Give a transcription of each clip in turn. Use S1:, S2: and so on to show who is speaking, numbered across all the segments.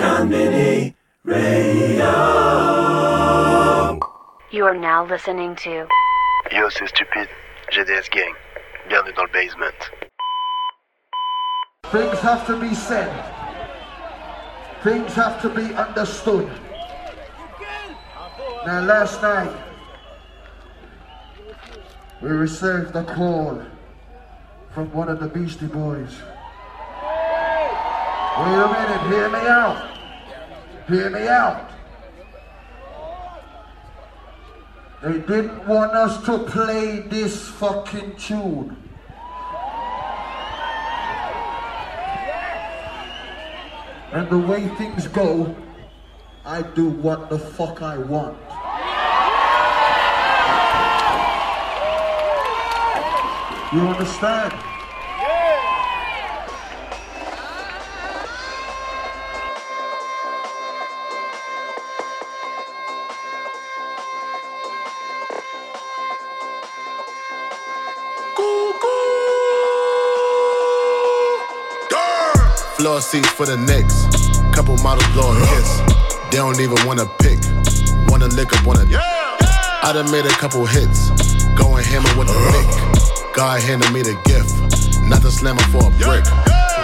S1: Konbini Radio.
S2: You are now listening to
S3: Yo, c'est stupide. GDS Gang. Bienvenue dans le basement.
S4: Things have to be said. Things have to be understood. Now, last night, we received a call from one of the Beastie Boys. Wait a minute, hear me out. Hear me out. They didn't want us to play this fucking tune. And the way things go, I do what the fuck I want. You understand?
S5: Floor seats for the Knicks. Couple models blow a kiss. They don't even wanna pick. Wanna lick up on I done made a couple hits. Going hammer with a lick. God handed me the gift. Not the slammer for a brick.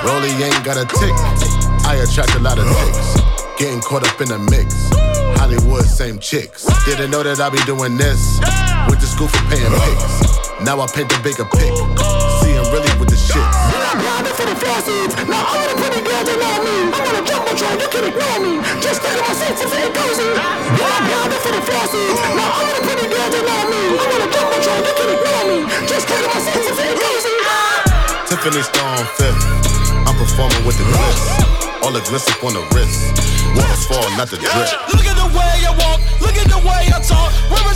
S5: Rolly ain't got a tick. I attract a lot of ticks. Getting caught up in the mix. Hollywood, same chicks. Didn't know that I be doing this. Went to school for paying pics. Now I paint the bigger pic.
S6: For the faucets. Now all the pretty girls they know me. I'm on a jumbotron, you can ignore me. Just think of my seats if it goes in. Now for the faucets. Now all the pretty girls they know me. I'm on a jumbotron, you can ignore me. Just think of my seats if it goes in.
S5: Tiffany Stone fifth. I'm performing with the glitz. All the glitz up on the wrist. Waters fall, not the drip.
S7: Look at the way I walk, look at the way I talk. Where is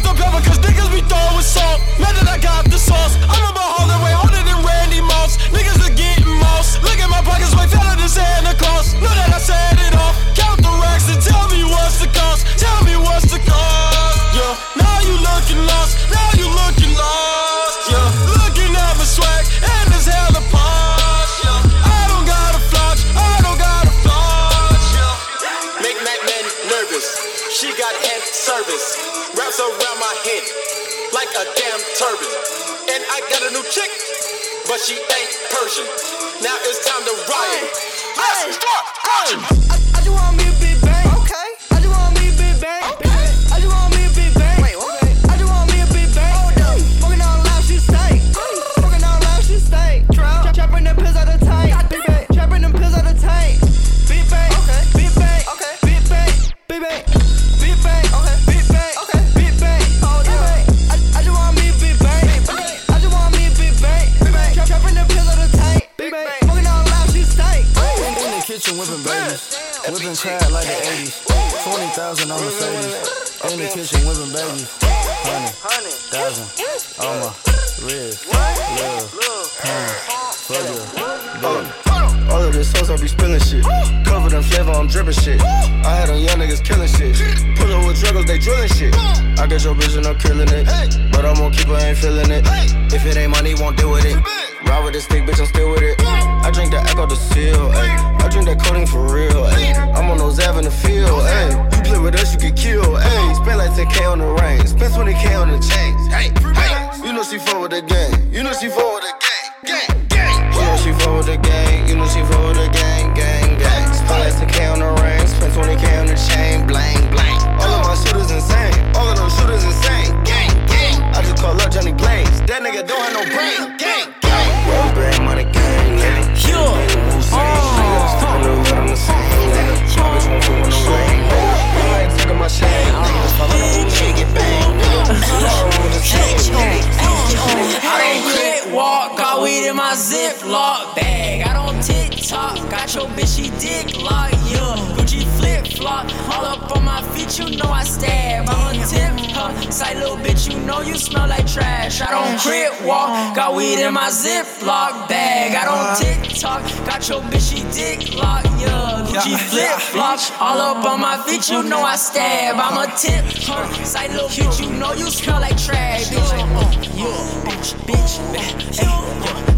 S7: Ziploc bag. I don't TikTok, got your bitch, she dick lock, yeah. Gucci flip flop, all up on my feet, you know I stab. I'm a tip hop, say little bitch, you know you smell like trash. I don't quit walk, got weed in my Ziploc bag. I don't TikTok, got your bitch, she dick lock, yeah. Gucci flip flop, all up on my feet, you know I stab. I'm a tip hop, say little bitch, you know you smell like trash. Bitch, uh, yeah, bitch, bitch, bitch, hey.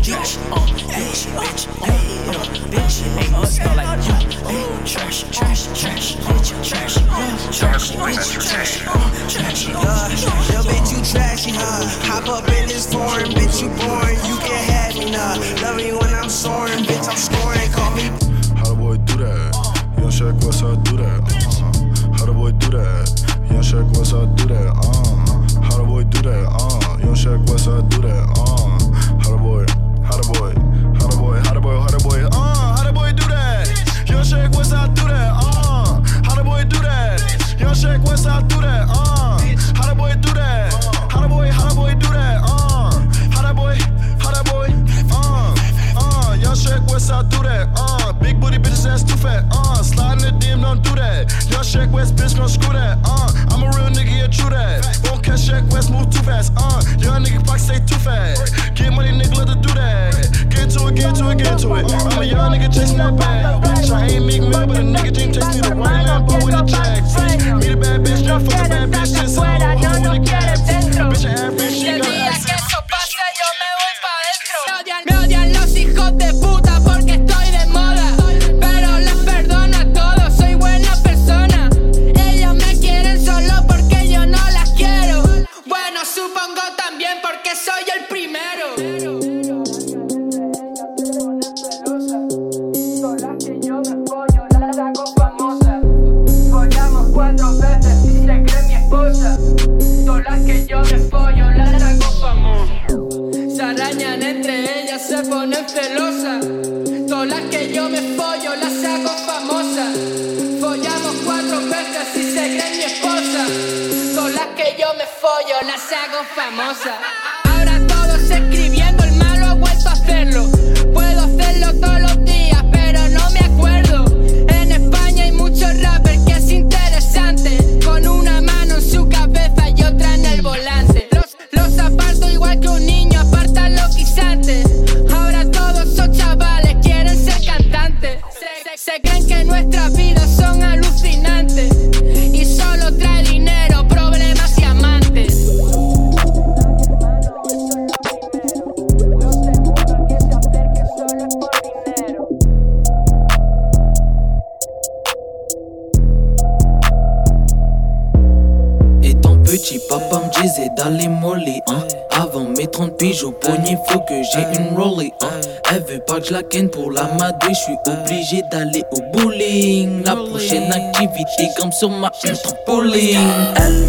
S8: Trash, uh, bitch, bitch, hey, uh, bitch, hey, uh, smell like you, hey, trash, trash, trash, bitch, trash, uh, trash, bitch, trash, uh, trash, uh,
S9: Yo, bitch, you trashy, huh? Hop up in this foreign, bitch, you boring. You can have me, nah. Love me when I'm soaring, bitch, I'm scoring. Call me.
S10: How the boy do that? Young Shaq, what's how do that? Uh, how the boy do that? Young Shaq, what's how do that? Uh, how the boy do that? Uh, Young Shaq, what's how do that? Uh, how the boy, Hotter boy, hotter boy, hotter boy, hotter boy. Uh, how hotter boy, do that. Young shake, what's I do that? Uh, how hotter boy, do that. Young shake, what's I do that? Uh, how hotter boy, do that. How Hotter boy, How hotter boy, do that. Uh, how hotter boy, How hotter boy. Uh, uh, young shake, what's I do that? Uh booty bitches ass too fat. Uh, sliding the DM, don't do that. Young Shaq West, bitch, gon' screw that. Uh, I'm a real nigga, yeah, true that. Won't catch Shaq West, move too fast. Uh, young nigga, pocket stay too fast. Get money, nigga, let her do that. Get to it, get to it, get to it. I'm a young nigga chasing that bag. Bitch, I ain't Meek Mill, but a nigga dream chase me the white Lambo with a jack. Bitch, meet a bad bitch, just fuck a bad bitch, just so I'm with a gas. Bitch, I average, she got
S8: so much trampoline.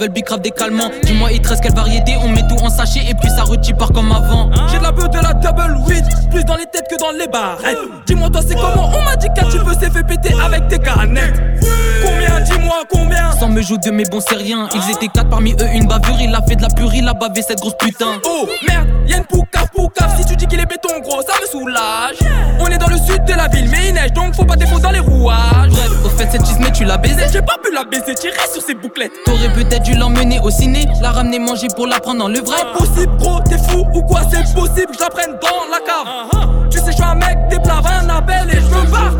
S11: Veulent bicrave des calmants. Dis-moi, il te reste quelle variété? On met tout en sachet et puis ça repart comme avant.
S12: J'ai de la beuh de la double weed, plus dans les têtes que dans les barrettes. Dis-moi, toi, c'est comment? On m'a dit qu'un tu veux s'est fait péter avec tes canettes. Combien Dis-moi combien?
S11: Sans me jouer de mes bons c'est rien. Ils étaient quatre parmi eux, une bavure. Il a fait de la purée, il a bavé cette grosse putain.
S12: Oh merde, y'a une poucave, poucave. Si tu dis qu'il est béton gros, ça me soulage. On est dans le sud de la ville, mais il neige donc faut pas défaut dans les rouages.
S11: Bref, au fait, cette chisme, tu l'as baisé.
S12: J'ai pas pu la baiser, tirer sur ses bouclettes.
S11: T'aurais peut-être dû l'emmener au ciné, la ramener manger pour la prendre dans le vrai.
S12: Impossible, gros, t'es fou ou quoi C'est possible, je la prenne dans la cave. Tu sais, je suis un mec, des plats, un appel et je me barre.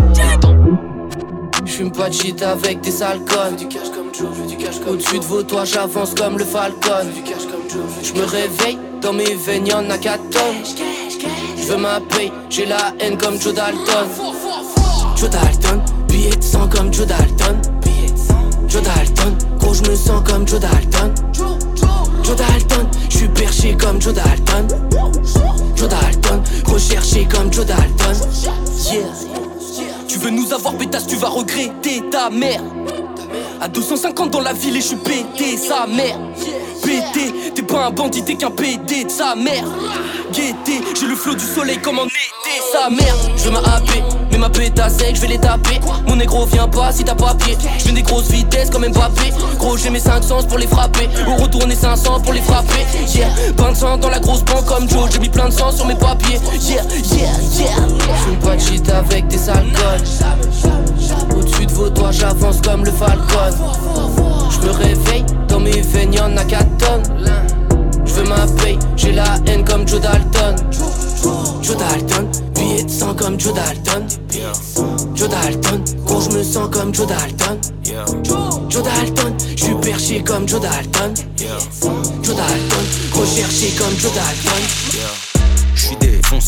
S13: J'fume pas de shit avec des alcools. Du cash comme Joe, je du cash comme Au-dessus de vos toits, j'avance comme le Falcon. Du cash comme Joe, je me réveille, dans mes veines y'en a 4 tonnes. J'veux ma paye, j'ai la haine comme Joe Dalton. Joe Dalton, billet de sang comme Joe Dalton. Joe Dalton, gros j'me sens comme Joe Dalton. Joe Dalton, j'suis perché comme Joe Dalton. Joe Dalton, recherché comme Joe Dalton. Yeah.
S11: Tu veux nous avoir pétasse, tu vas regretter ta mère. À 250 dans la ville et je suis pété, sa mère. Pété, t'es pas un bandit, t'es qu'un PD de sa mère. Guetté, j'ai le flot du soleil comme en été, sa mère.
S13: Je veux ma pétasse sec, je vais les taper. Mon négro vient pas si t'as papier. Je viens des grosses vitesses comme Mbappé. Gros, j'ai mes 500 pour les frapper. Ou retourner 500 pour les frapper. Yeah, bain de sang dans la grosse banque comme Joe. J'ai mis plein de sang sur mes papiers. Yeah, yeah, yeah. J'fume pas de shit avec des alcools. Au-dessus de vos doigts, j'avance comme le falcon. Je me réveille, dans mes veines y'en a 4 tonnes. Je veux ma paye, j'ai la haine comme Joe Dalton. Joe Dalton, billet de sang comme Joe Dalton. Joe Dalton, gros je me sens comme Joe Dalton. Joe Dalton, je suis perché comme Joe Dalton. Joe Dalton, recherché comme Joe Dalton.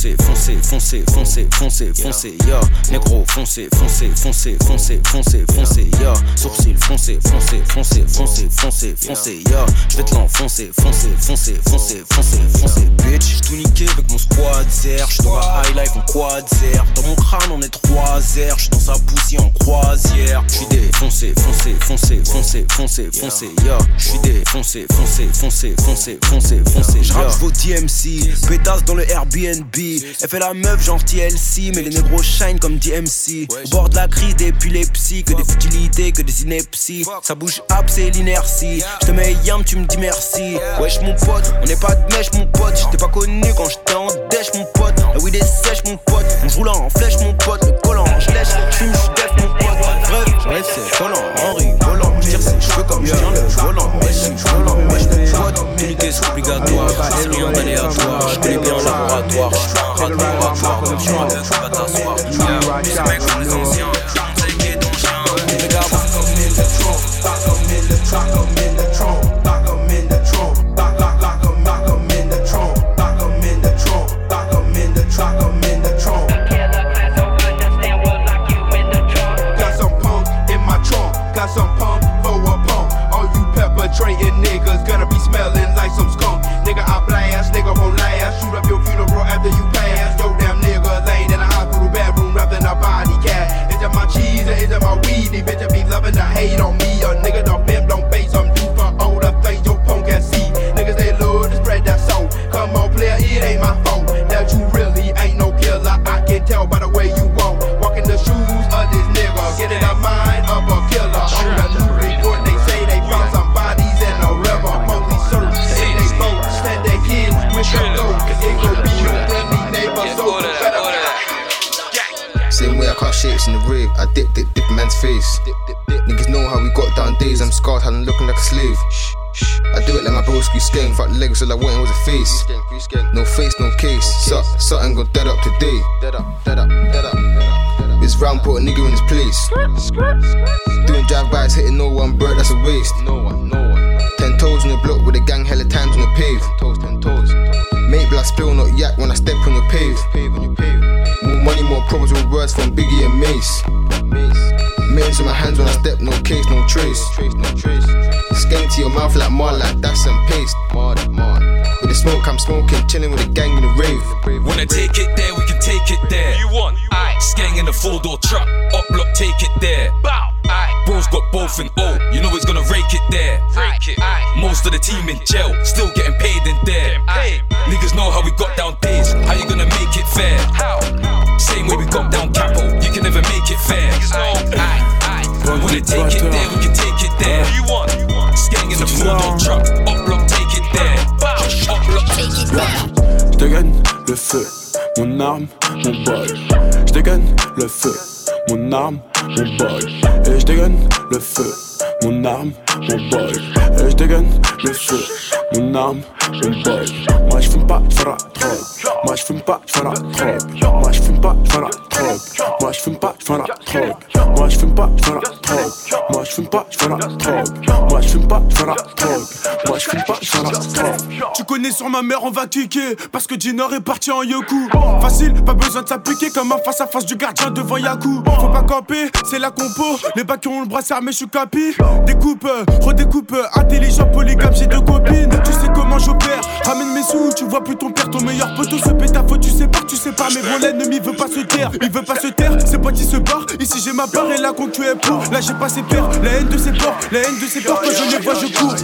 S14: J'suis défoncé, foncé, foncé, foncé, foncé, foncé, ya Négro, foncé, foncé, foncé, foncé, foncé, foncé, ya Sourcil, foncé, foncé, foncé, foncé, foncé, foncé, ya J'vais te l'enfoncer, foncé, foncé, foncé, foncé, foncé, bitch J't'ou niqué avec mon squad zer, j'suis dans la high life en quad zer Dans mon crâne on est trois airs, j'suis dans sa poussière en croisière J'suis défoncé, foncé, foncé, foncé, foncé, foncé, ya J'suis défoncé, foncé, foncé, foncé, foncé, foncé, J'rappe vos DMC, pétasse dans le Airbnb Elle fait la meuf genre TLC Mais les négros shine comme DMC bord de la crise d'épilepsie Que des futilités, que des inepties. Ça bouge up, c'est l'inertie. Je te mets yam, tu me dis merci. Wesh mon pote, on n'est pas de mèche mon pote. J'étais pas connu quand j'étais en dèche mon pote. La weed est sèche mon pote. On joue là en flèche mon pote. Le collant, je lèche, j'def mon pote. Bref, bref c'est collant, en rigolant J'tire ses cheveux comme j'tiens le volant Wesh, volant, wesh unité sous obligatoire, rien d'aléatoire, je connais bien laboratoire, je suis un rat de laboratoire, comme je suis je pas t'asseoir, je un mec comme les anciens,
S15: je in
S16: rave, I dip, dip, dip in man's face. Niggas know how we got down days, I'm scarred, had looking like a slave. I do it like my broski skank, fuck legs, all I wanted was a face. No face, no case, Sut, something gon' dead up today. Dead up, dead up, dead up. This round put a nigga in his place. Doing drive-bys, hitting no one bird, that's a waste. No one, no one. Ten toes on the block with a gang, hella times on the pave. Toes, ten toes. Make blood spill, not yak when I step on your pave. More money, more problems with words from Biggie and Mace. Mace in my hands when I step, no case, no trace. Skank to your mouth like Marla, that's some paste. With the smoke, I'm smoking, chilling with the gang in the rave.
S17: Wanna take it there, we can take it there. You want? Aye. Skang in the four door truck. Up block, take it there. Bow. Aye. Bro's got both and oh, you know he's gonna rake it there. Rake it. Aye. Most of the team in jail, still getting paid in there. Aye. Niggas know how we got down days. How you gonna make it fair? How? Same way we got down capo, you can never make it fair. Aye. Aye. Wanna take it there, we can take it there. You want? Skang in the four door truck. Up
S18: Je dégaine le feu, mon arme, mon bol. Je dégaine le feu, mon arme, mon bol. Et je dégaine le feu, mon arme, mon bol. Et je dégaine le feu, mon arme, mon. Moi je pas, je la. Moi je pas, je la. Moi je pas, je la. Moi je pas, je la. Moi je pas, je la. Moi je pas, je la. Moi je pas, je la. Moi je fume pas, je la.
S19: Tu connais sur ma mère, on va kicker. Parce que Dinor est parti en yoku. Facile, pas besoin de s'appliquer comme un face à face du gardien devant Yaku. Faut pas camper, c'est la compo. Les bacs qui ont le bras armé, je suis capi. Découpe, redécoupe, intelligent, polygame, j'ai deux copines. Tu sais comment j'opère, ramène mes sous. Tu vois plus ton père, ton meilleur poteau se pète à faute. Tu sais pas, tu sais pas, mais bon, l'ennemi veut pas se taire. Il veut pas se taire, ses potes ils se barrent. Ici j'ai ma part et la concu est pour. Là j'ai pas ses pères, La haine de ses porcs, la haine de ses porcs, quand je les vois, je cours.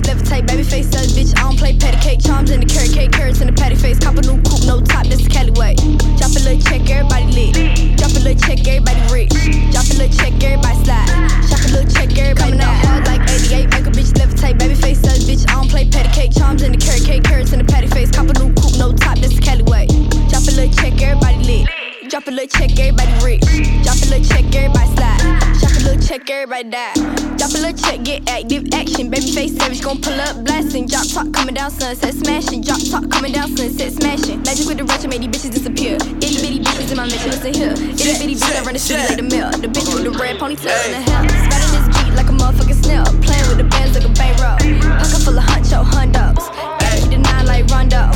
S20: Coming up hard like 88, make a bitch levitate. Baby face says, bitch, I don't play patty cake. Charms in the carrot cake, carrots in the patty face. Cop a new coupe, no top, that's the Cali way. Drop a little check, everybody lit. Drop a little check, everybody rich. Drop a little check, everybody slide. Drop a little check, everybody Coming up hard like 88, make a bitch levitate. Baby face says, bitch, I don't play patty cake. Charms in the carrot cake, carrots in the patty face. Cop a new coupe, no top, that's the Cali way. Drop a little check, everybody lit. Drop a little check, everybody rich. Drop a little check, everybody slide. Drop a little check, everybody die. Drop a little check, get active action. Baby face savage, gon' pull up blasting. Drop top coming down, sunset smashing. Drop top coming down, sunset smashing. Magic with the rush, made these bitches disappear. Itty bitty bitches in my mission, listen here. Itty bitty bitch, I run the city like the mill. The bitch with the red ponytail in the hair. Spatting this beat like a motherfucking snail. Playing with the bands like a bankroll. Pocket full of huncho, hundos. Eight to nine like Rondo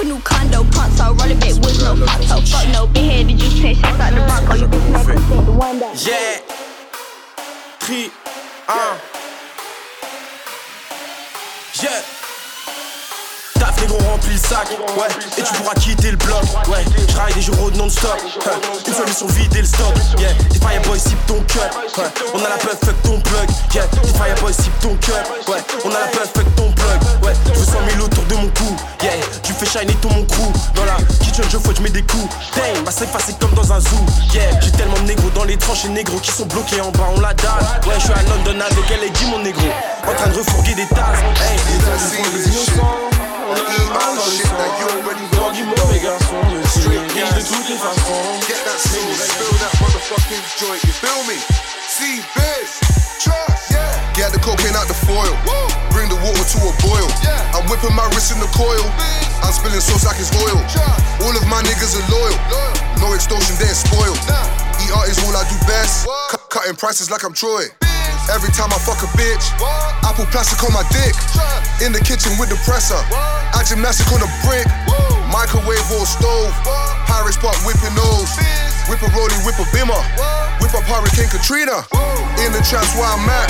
S20: a new condo, punk, so roll a with no photo. Fuck no, big headed, you ten shots out the bronco, you can smack us at the.
S21: Yeah. Uh. Yeah. Taf négro remplit le sac, ouais, et tu pourras quitter le bloc, ouais. Je ride des jours non-stop, une seule mission vider le stock, yeah. Des fireboys sip ton cup, ouais. On a la puff, fuck ton plug, yeah. Des fireboys sip ton cup, ouais. On a la puff, fuck ton plug, ouais. Je veux 100 000 autour de mon cou, yeah. Tu fais shiner tout mon crew, dans la kitchen je fouette, je mets des coups, damn. Ma safe c'est comme dans un zoo, yeah. J'ai tellement de négros dans les tranches et négros qui sont bloqués en bas, on la dalle, ouais. Je suis à London avec elle et dit mon négro, en train de refourguer des tasses, hey. On a le mal dans le sang Dans du mauvais garçon Je suis riche de toutes les façons
S22: Get that spill that motherfucking joint, you feel me? See, biz, trust, yeah. Get the cocaine out the foil, bring the water to a boil. I'm whipping my wrist in the coil, I'm spilling sauce like it's oil. All of my niggas are loyal, no extortion, they're spoiled. ER is all I do best, Cut- cutting prices like I'm Troy. Every time I fuck a bitch, I put plastic on my dick. In the kitchen with the presser, I gymnastic on the brick. Microwave or stove, Paris Park whipping nose. Whip a rollie, whip a bimmer. Whip up Hurricane Katrina. In the traps where I'm at,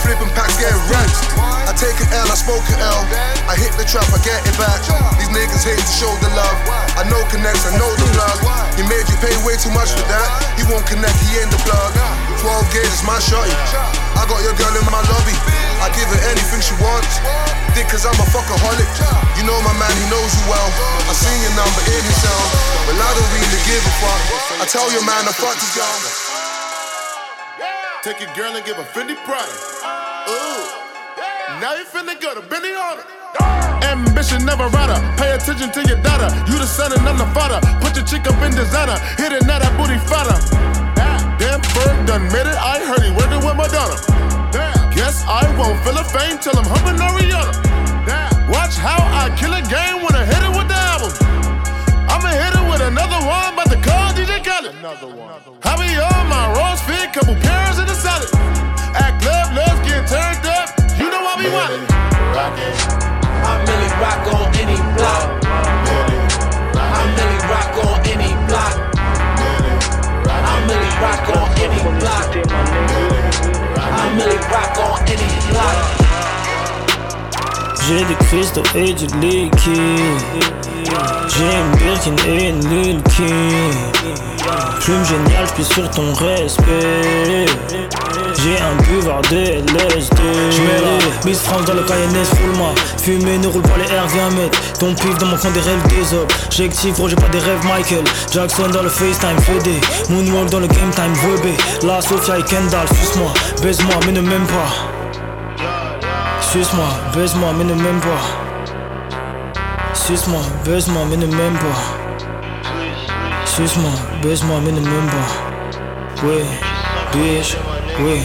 S22: flipping packs, getting racks. I take an L, I smoke an L. I hit the trap, I get it back. These niggas hate to show the love. I know connects, I know the plug. He made you pay way too much for that. He won't connect, he ain't the plug. 12 gauge is my shotty. I got your girl in my lobby. I give her anything she wants. Dick, cause I'm a fuckaholic. You know my man, he knows you well. I seen your number in his sound. Well, I don't really give a fuck. I tell your man, the fuck is gone.
S23: Take your girl and give her 50 Prada. Ooh. Now you finna go to Benny on it. Ambition never rider. Pay attention to your daughter. You the son and I'm the father. Put your chick up in designer. Hit it now that booty fatter. Damn, Ferg done made it. I heard he working with Madonna. Guess I won't feel a fame till I'm humping Ariana. Watch how I kill a game when I hit it with the album. I'ma hit it with another one, but the call DJ Khaled. Another one. I be on my rose fit, couple pairs in the salad. At club, let's get turned up. You know I be wanting.
S24: I'm Millie Rock on any block. I'm Millie Rock on any block. I'm Millie Rock on any block. Millie Rock on any block.
S25: J'ai des cristaux et du liquide. J'ai une Birkin et une Lil Plume géniale, j'plie sur ton respect. J'ai un buvard de LSD J'mets la Miss France dans le Cayenne, roule-moi Fumer ne roule pas les airs, viens mettre Ton pif dans mon coin des rêves des hommes. J'active, gros j'ai pas des rêves Michael. Jackson dans le FaceTime, FD Moonwalk dans le game time, Webé La Sophia et Kendall, suce-moi Baise-moi mais ne m'aime pas Suce-moi, baise-moi, mais ne m'aime pas. Suce-moi, baise-moi, mais ne m'aime pas. Suce-moi, baise-moi, mais ne m'aime pas. Oui, bitch, oui.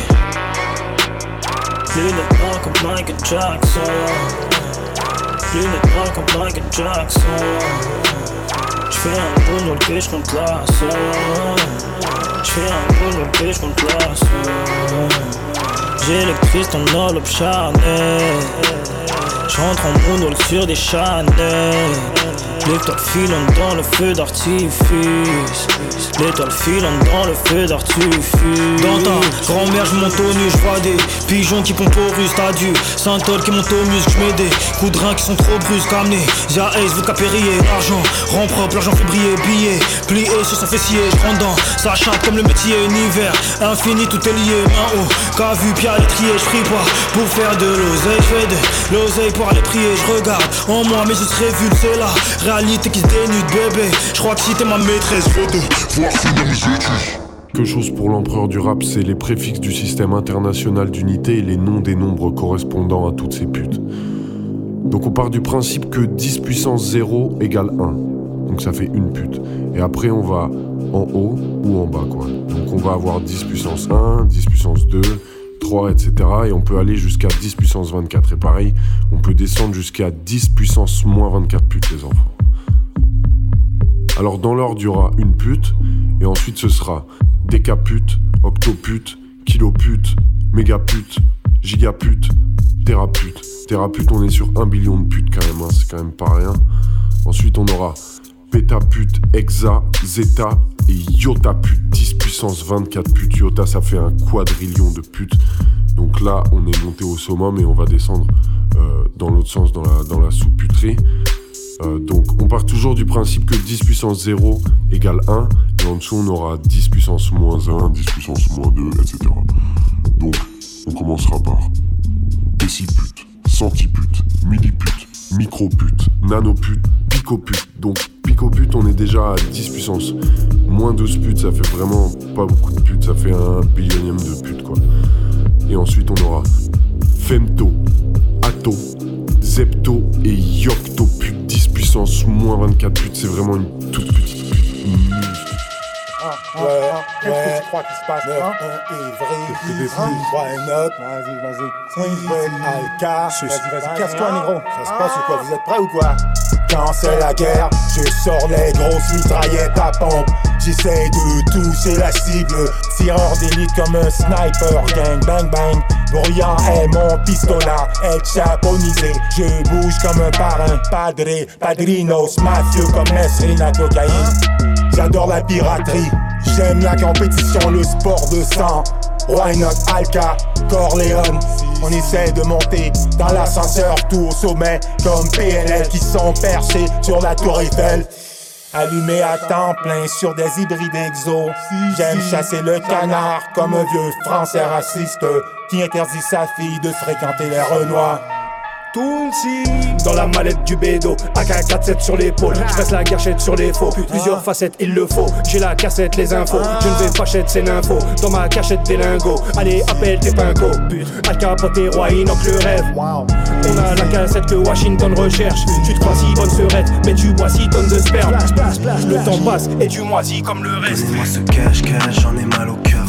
S25: Plus de temps comme Michael Jackson. Plus de temps comme Michael Jackson. J'fais un bout dans le pied, j'compte la J'fais un bout dans le pied, j'compte la J'électrise ton enveloppe charnelle J'rentre en moonwalk sur des Chanel L'étoile filante dans le feu d'artifice. L'étoile filante dans le feu d'artifice. Dans ta grand-mère, je monte au nu, je vois des pigeons qui pompent au russe. T'as du Saint-Ol qui monte au muscle. Je des coups de rein qui sont trop brusques. Amenez, Zia Ace, vous capériez. L'argent rend propre, l'argent fait briller. Billet plié sur son fessier. Je dans sa chatte comme le métier. Univers infini, tout est lié. Main haut, qu'a vu Pierre l'étrier? Je prie pas pour faire de l'oseille. Je fais de l'oseille pour aller prier. Je regarde en moi, mais je serai vu, c'est la que.
S26: Quelque chose pour l'empereur du rap, c'est les préfixes du système international d'unité et les noms des nombres correspondant à toutes ces putes. Donc on part du principe que 10 puissance 0 égale 1. Donc ça fait une pute. Et après on va en haut ou en bas quoi. Donc on va avoir 10 puissance 1, 10 puissance 2, 3, etc. Et on peut aller jusqu'à 10 puissance 24. Et pareil, on peut descendre jusqu'à 10 puissance moins 24 putes les enfants. Alors dans l'ordre, il y aura une pute, et ensuite ce sera décapute, octopute, kilopute, mégapute, gigapute, thérapeute. Thérapeute, on est sur un billion de putes quand même, hein, c'est quand même pas rien. Ensuite, on aura pétapute, hexa, zeta et yotapute, 10 puissance 24 putes. Yota, ça fait un quadrillion de putes. Donc là, on est monté au summum et on va descendre euh, dans l'autre sens, dans la, dans la sous-puterie. Euh, donc on part toujours du principe que 10 puissance 0 égale 1, et en dessous on aura 10 puissance moins 1, 10 puissance moins 2, etc. Donc on commencera par décipute, centipute, millipute, micropute, nanopute, picopute. Donc picopute on est déjà à 10 puissance moins 12 putes, ça fait vraiment pas beaucoup de putes, ça fait un billionième de putes quoi. Et ensuite on aura femto, ato, zepto et 10 puissance moins 24 putes, c'est vraiment une toute petite pute.
S27: Ouais, Qu'est-ce que tu crois qui se passe, hein? Ivry, 3 et note. Vas-y, vas-y. Casse-toi, négro. Ça se passe ou quoi? Vous êtes prêts ou quoi? Quand c'est la guerre, je sors les grosses mitraillettes à pompe. J'essaie de toucher la cible. Tireur d'élite comme un sniper. Gang, bang, bang. Bruyant est mon pistolet. Être chaponisé. Je bouge comme un parrain. Padre, padrinos. Mafieux comme Mesrina cocaïne. J'adore la piraterie. J'aime la compétition, le sport de sang. Why not Alka, Corleone? On essaie de monter dans l'ascenseur tout au sommet Comme PNL qui sont perchés sur la tour Eiffel Allumé à temps plein sur des hybrides exos J'aime chasser le canard comme un vieux français raciste Qui interdit sa fille de fréquenter les renois dans la mallette du bédo, AK-47 sur l'épaule. Je la gâchette sur les faux. Plusieurs facettes, il le faut. J'ai la cassette, les infos. Je ne vais pas chez ces infos. Dans ma cachette des lingots. Allez, appelle tes pincos. Al Capote, roi, inox le rêve. On a la cassette que Washington recherche. Tu te crois si bonne serette, mais tu bois 6 tonnes de sperme. Le temps passe et tu moisis comme le reste.
S28: Donnez-moi ce cash, cash, j'en ai mal au cœur.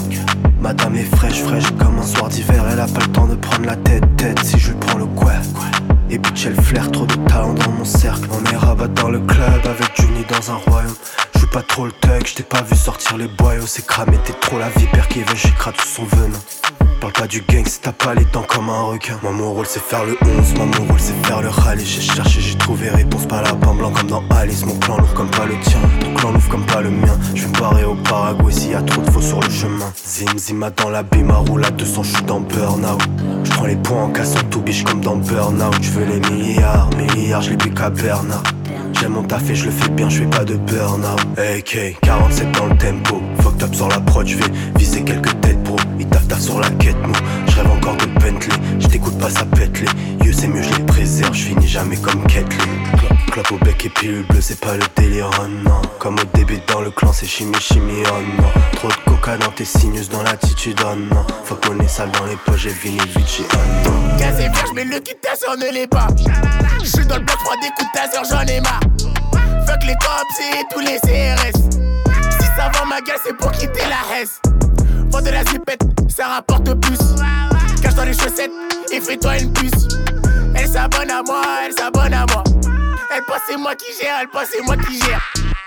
S28: Madame est fraîche, fraîche comme un soir d'hiver. Elle a pas le temps de prendre la tête, tête si je lui prends le quoi. Et bitch, elle flaire trop de talent dans mon cercle. On est rabat dans le club avec Juni dans un royaume. Je suis pas trop le thug, je t'ai pas vu sortir les boyaux. C'est cramé, t'es trop la vipère qui veut, j'écrase tout son venin. Parle pas du gang si t'as pas les dents comme un requin. Moi, mon rôle c'est faire le 11, moi, mon rôle c'est faire le rallye. J'ai cherché, j'ai trouvé réponse, pas la blanc comme dans Alice. Mon plan lourd comme pas le tien, ton clan lourd comme pas le mien. Je vais me barrer au Paraguay s'il y a trop de faux sur le chemin. Zim, zima dans la bima, roule à 200, je suis dans burn-out. Je prends les points en cassant tout biche comme dans burn-out. Je veux les milliards, milliards, je les plus qu'à Bernard. J'aime mon taf et je le fais bien, je fais pas de burn-out. AK, 47 dans le tempo. Fuck up sur la prod, je vais viser quelques têtes bro. Il taf taf sur la quête, moi. Bentley. Je t'écoute pas, ça pète les yeux, c'est mieux, je les préserve. Je finis jamais comme Ketley. Clope au bec et pilule bleu, c'est pas le délire, oh non. Comme au début dans le clan, c'est chimie, chimie, oh non. Trop de coca dans tes sinus, dans l'attitude, oh non. Faut qu'on est sale dans les poches, j'ai fini Vichy, oh non.
S29: Casé je mets le kit ne l'est pas. J'suis dans le bloc, prends des coups de j'en ai marre. Fuck les cops et tous les CRS. Si ça vend ma gueule, c'est pour quitter la Hesse. Vends de la zipette, ça rapporte plus. Cache dans les chaussettes et fais-toi une puce. Elle s'abonne à moi, elle s'abonne à moi. Elle pense c'est moi qui gère, elle pense c'est moi qui gère.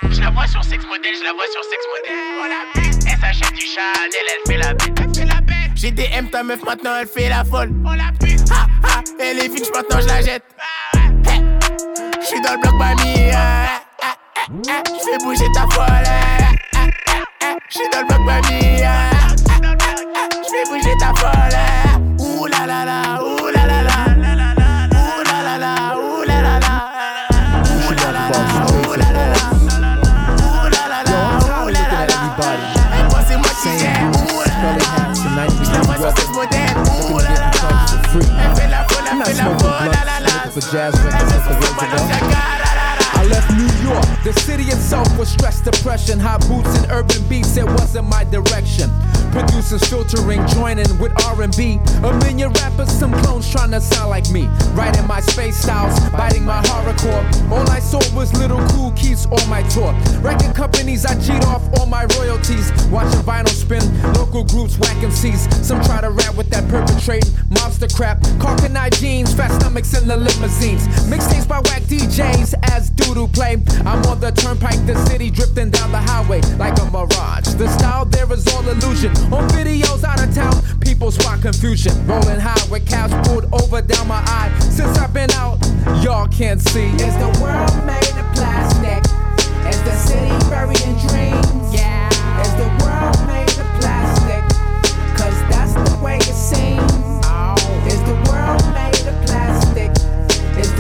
S29: Je la vois sur sex modèle, je la vois sur sex modèle. Oh Elle s'achète du Chanel, elle fait la bête, elle fait la bête. J'ai DM ta meuf maintenant, elle fait la folle. Oh la pute. Ha ha, elle est vintage maintenant je la jette. J'suis J'suis dans le bloc mamie. J'fais bouger ta folle. J'suis dans le bloc mamie. J'fais bouger ta folle. Ooh la la la, ooh la la la. Ooh la la la, ooh la la la. Ooh la la la, ooh la la la. Ooh la la la, ooh la la la. It wasn't much to say. Ooh la la la. Tonight we got weapons. Ooh la la la. I feel like, I feel like, I feel like, ooh la la la.
S30: For jazz records, that's the way to go. York. The city itself was stress, depression, high boots and urban beats. It wasn't my direction. Producers filtering, joining with R&B. A million rappers, some clones trying to sound like me. Writing my space styles, biting my horrorcore. All I saw was little cool keys on my tour. Record companies, I local groups whacking seats. Some try to rap with that perpetrating monster crap. Caulking jeans, fast stomachs in the limousines. Mixtapes by whack DJs as doodle play. I'm on the turnpike, the city drifting down the highway like a mirage. The style there is all illusion. On videos out of town, people spot confusion. Rolling high with caps pulled over down my eye. Since I've been out, y'all can't see.
S31: Is the world made of plastic? Is the city buried in dreams? Yeah. Is the world made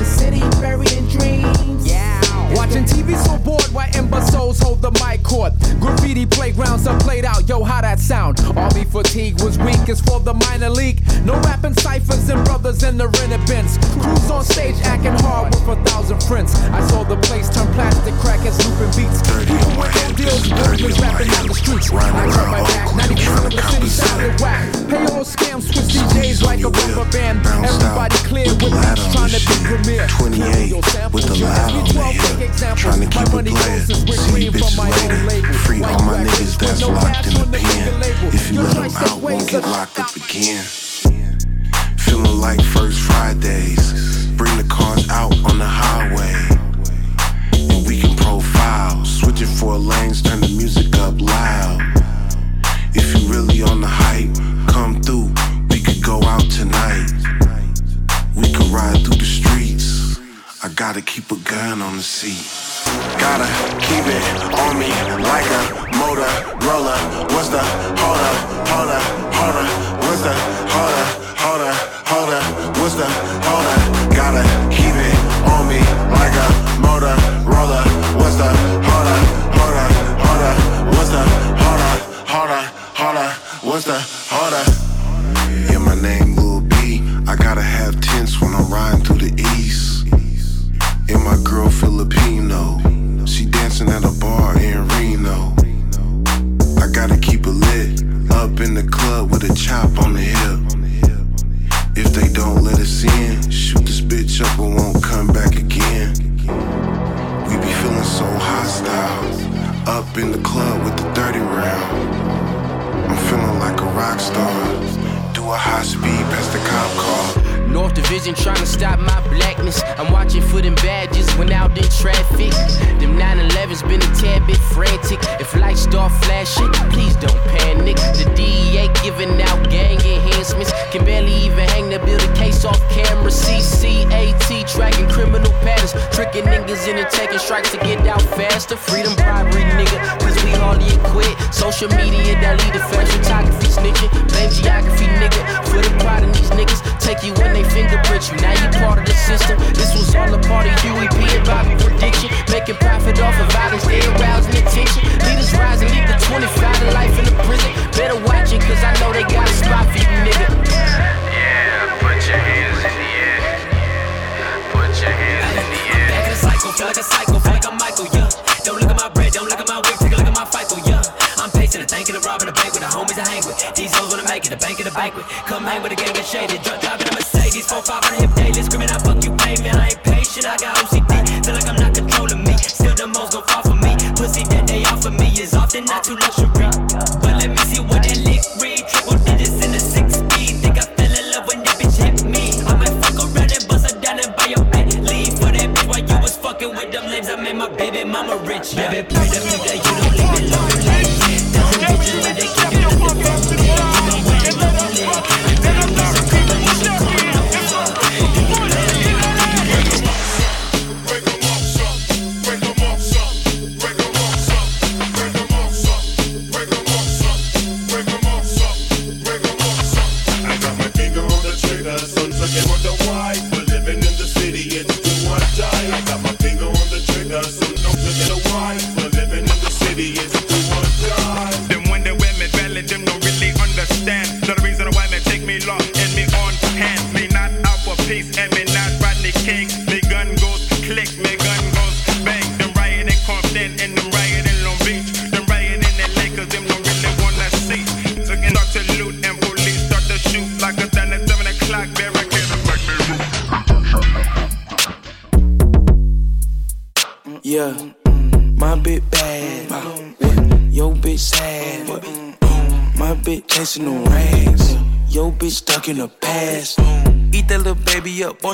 S31: city buried in dreams? Yeah.
S30: Watching TV so bored, why imbeciles hold the mic cord. Graffiti playgrounds are played out, yo, how that sound? Army fatigue was weak, it's for the minor league. No rapping ciphers and brothers in the rented bins. Crews on stage acting hard with a thousand friends. I saw the place turn plastic crack crackers looping beats. People with no deals, workers rapping on the streets. I turn my back, 90% of the city sounded whack. Pay all scams, switch DJs like a rubber band. Everybody clear with beats trying to be premier.
S32: 28 with the loud on the hip. Trying to keep it playing. See you bitches later. Free all my niggas that's locked in the pen. If you let them out, won't get locked up again. Feeling like first Fridays. Bring the cars out on the highway. And we can profile. Switching four lanes, turn the music up loud. If you really on the hype, come through. We could go out tonight. We could ride through the streets. I gotta keep a gun on the seat. Gotta keep it on me like a motor roller. What's the harder, harder, harder? What's the harder, harder, harder? What's the harder? Gotta keep it on me like a
S33: Motorola.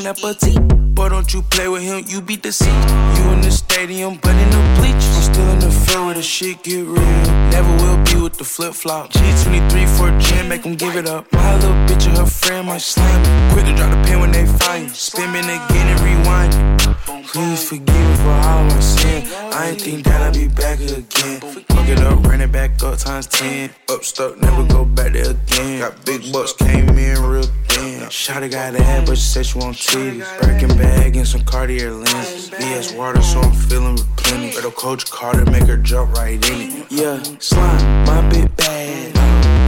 S33: Baby
S34: up on that petite. Boy, don't you play with him, you beat the seat. You in the stadium, but in the bleachers. I'm still in the field where the shit get real. Never will be with the flip flop. G23 for a gym, make them give it up. My little bitch and her friend might slime me. Quick to drop the pin when they find you. Spin again and rewind it. Please forgive me for all I sin. I ain't think that I'd be back again. Fuck it up, run it back up times 10. Up stuck, never go back there again. Got big bucks, came in real thin. Shotty got a head, but she said she want titties. Birkin bag and some Cartier lenses. BS water, so I'm feeling replenished. Little Coach Carter make her jump right in it. Yeah, slime, my bit bad.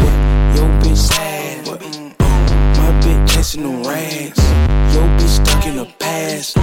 S34: What? Yo, bitch sad. What? My bitch chasing the rags. Yo, bitch stuck in the past.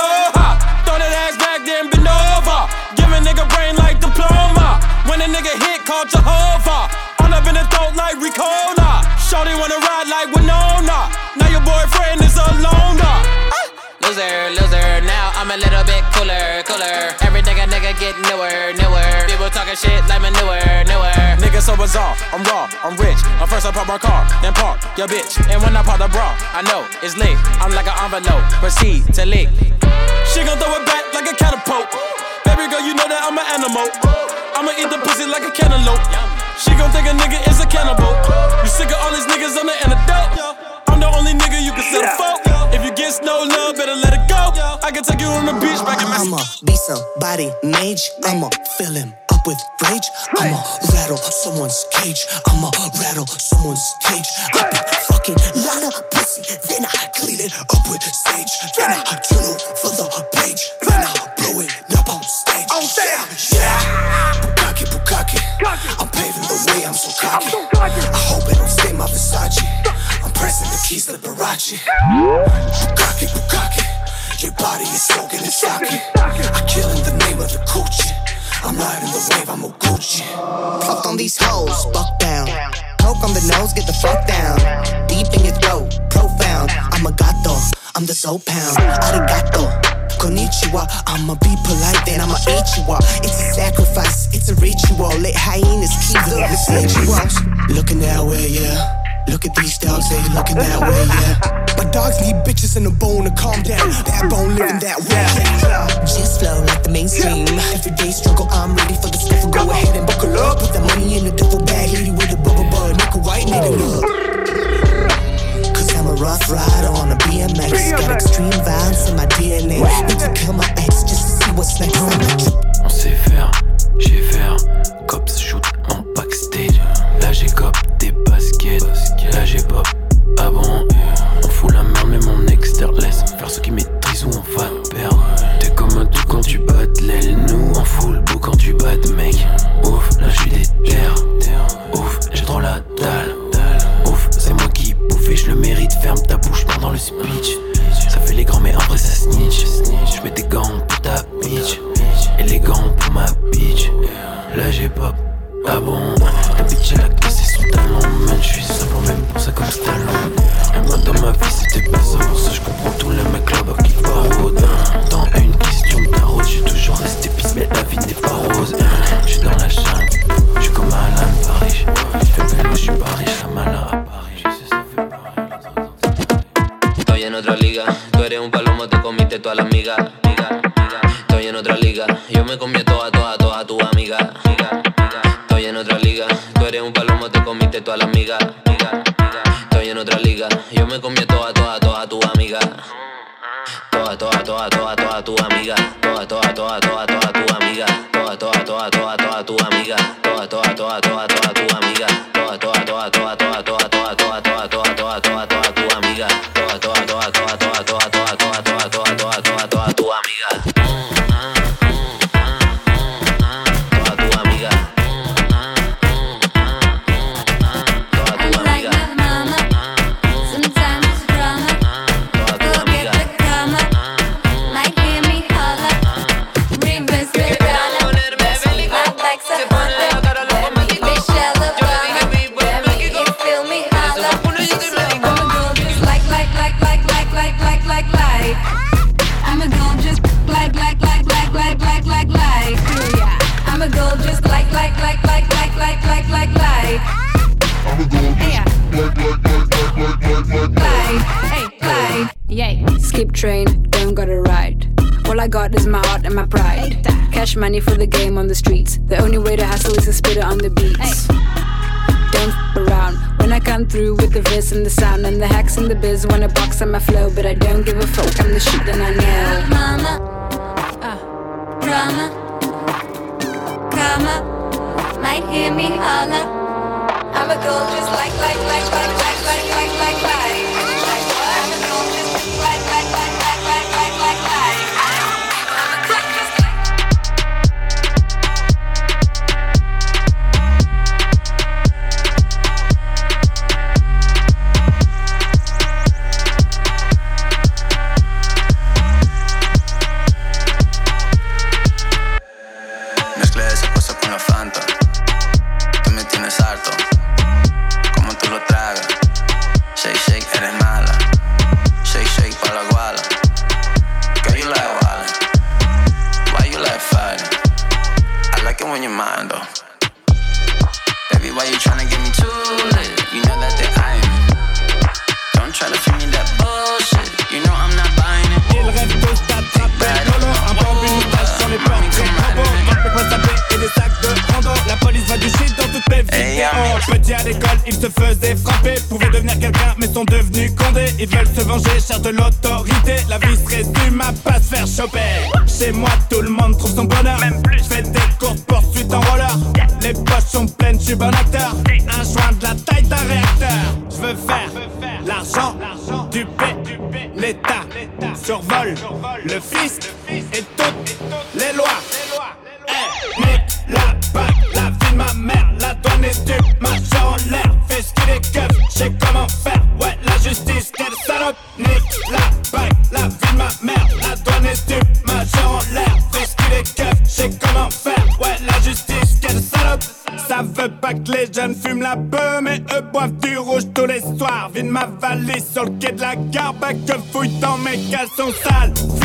S19: Aloha. Throw that ass back, then bend over. Give a nigga brain like diploma. When a nigga hit, call Jehovah. All up in the throat like Ricola. Shorty wanna ride like Winona. Now your boyfriend is a loner.
S35: Loser, loser, now I'm a little bit cooler, cooler. Every nigga, nigga get newer, newer. People talking shit like manure, newer.
S19: Nigga so bizarre, I'm raw, I'm rich. Uh, first I pop my car, then park your bitch. And when I pop the bra, I know it's lit. I'm like an envelope, proceed to lick. She gon' throw it back like a catapult. Baby girl, you know that I'm an animal. I'ma eat the pussy like a cantaloupe. She gon' think a nigga is a cannibal. You sick of all these niggas on the antidote? I'm the only nigga you can settle for. If you get no love, better let it go. I can take you on the beach back in
S32: I'ma be somebody mage. I'ma fill him up with rage. I'ma rattle someone's cage. I'ma rattle someone's cage. I be fucking lot of pussy, then I clean it up with sage. Then I turn over the page. Then I blow it up on stage. Oh yeah, yeah. Bukaki, Bukaki. I'm paving the way. I'm so cocky. I hope it don't stay my Versace eyes and the keys to Liberace Bukaki, Bukaki Your body is soaking and sake. I kill in the name of the coochie. I'm riding the wave, I'm a Gucci.
S36: Fuck on these hoes, Fuck down. Poke on the nose, get the fuck down. Deep in your throat, profound. I'm a gato, I'm the soul pound. Arigato.
S34: Konnichiwa I'ma be polite, then I'ma eat you up. It's a sacrifice, it's a ritual. Let hyenas keep the residuals. Looking that way, yeah. Look at these dogs, they looking that way, yeah. My dogs need bitches and a bone to calm down. That bone living that way. Yeah. Just flow like the mainstream. Everyday struggle, I'm ready for the stuff. Go ahead and buckle up, put that money in.
S37: heart is my art and my pride. Cash money for the game on the streets. The only way to hustle is to spit it on the beats. Don't f around when I come through with the verse and the sound and the hacks and the biz. Wanna box on my flow, but I don't give a fuck. I'm the shit that I know.
S38: Mama, uh, drama, karma, might hear me holler. I'm a gold just like, like, like, like, like, like, like, like.
S39: like.
S19: ils veulent se venger, cher de l'autorité. La vie se résume à pas se faire choper. Chez moi, tout le monde trouve son bonheur. Même plus, fais des courtes poursuites en roller. Les poches sont pleines, je suis bon acteur. Un joint de la taille d'un réacteur. Je veux faire l'argent du P. L'État survole le fisc et toutes les lois. Eh, hey, la bague, la vie de ma mère, la douane est du machin en l'air. du rouge tous les soirs. Vide ma valise sur le quai de la gare, bah que fouille dans mes caleçons sales.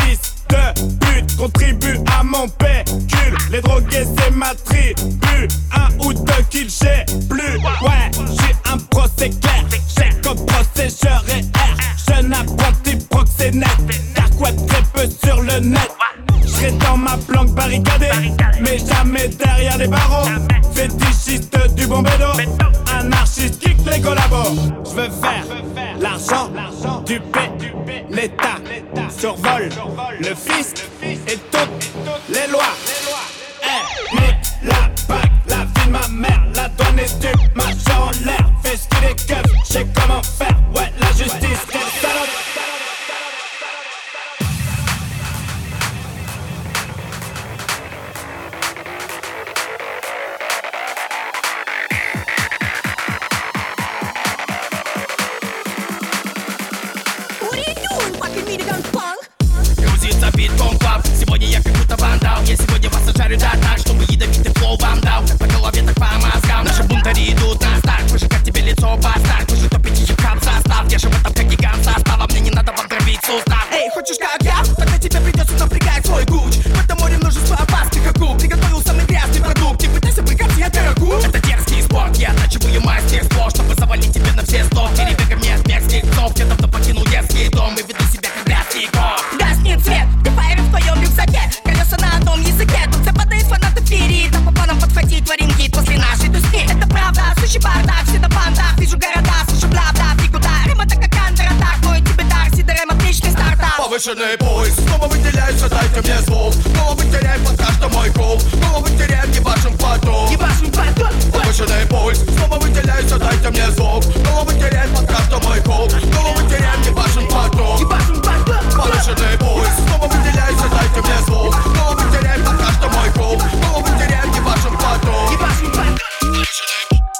S7: бешеный бой. Снова выделяются, дайте мне звук Снова вытеряем под каждым мой гол Снова вытеряем не вашим потом
S40: Не вашим потом
S7: Повышенный бой. Снова выделяются, дайте мне звук Снова вытеряем под каждым мой гол Снова вытеряем не вашим потом
S40: Не вашим потом
S7: Повышенный бой. Снова выделяются, дайте мне звук Снова вытеряем под каждым мой гол Снова вытеряем не вашим потом
S40: Не вашим потом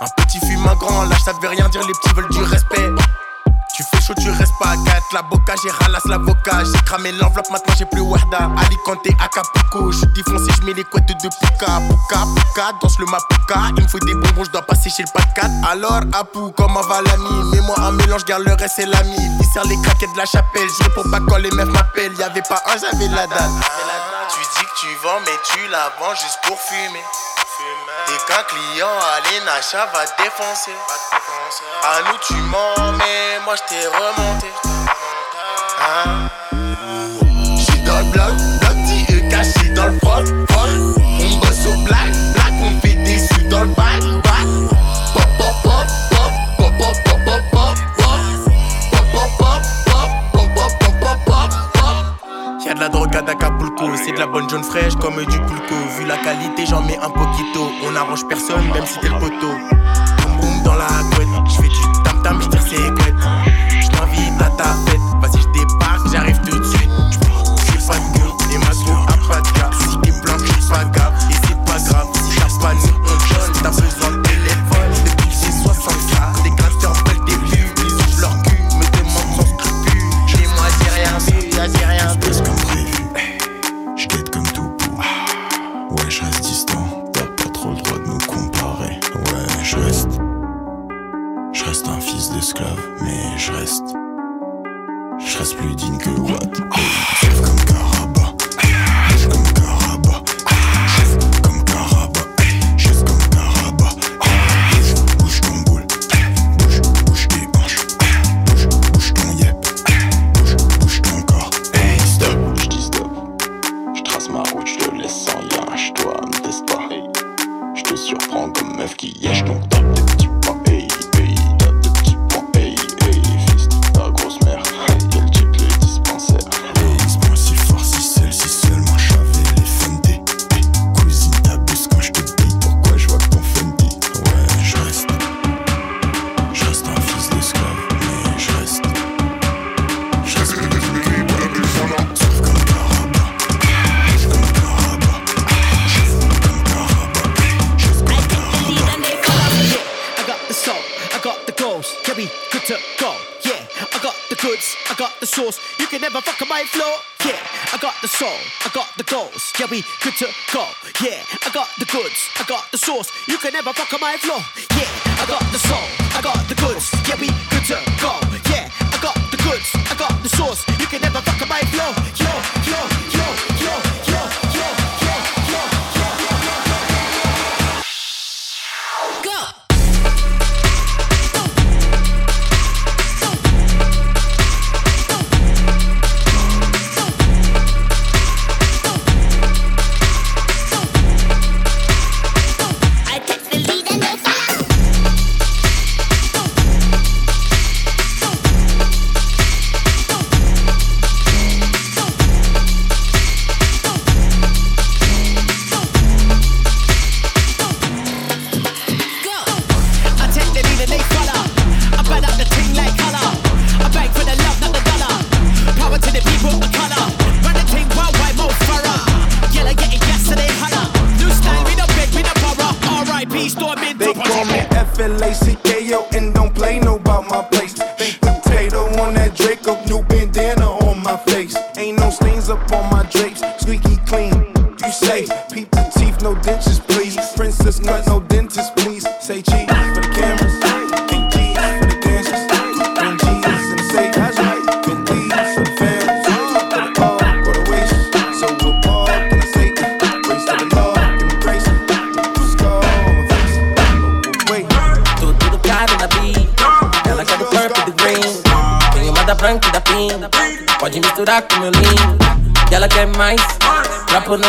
S15: Un petit fume, un grand lâche, ça devait rien dire, les petits veulent du respect. la boca, j'ai ralasse l'avocat. J'ai cramé l'enveloppe, maintenant j'ai plus Wahda. Alicante, Acapulco, je dis foncé, je mets les couettes de Pouka. Pouka, Pouka, danse le mapuka. Il me faut des bonbons, je dois passer chez le Pat Alors, Apu, comment va l'ami? Mets-moi un mélange, garde le reste, c'est l'ami. Il sert les craquettes de la chapelle, je pour pas quand les meufs m'appellent. Y'avait pas un, j'avais la dalle. Tu dis que tu vends, mais tu la vends juste pour fumer. Et qu'un client allait l'achat va te défoncer. À nous tu mens, mais moi je t'ai remonté. Hein? de la drogue à d'Acapulco. Ah, C'est de la bonne jaune fraîche comme du pulco. Vu la qualité, j'en mets un poquito. On arrange personne, même si t'es le poteau. Boum boum dans la couette, j'fais du tam tam, j'tire ses couettes. J't'invite à
S41: taper. je reste. Je reste plus digne que Watt.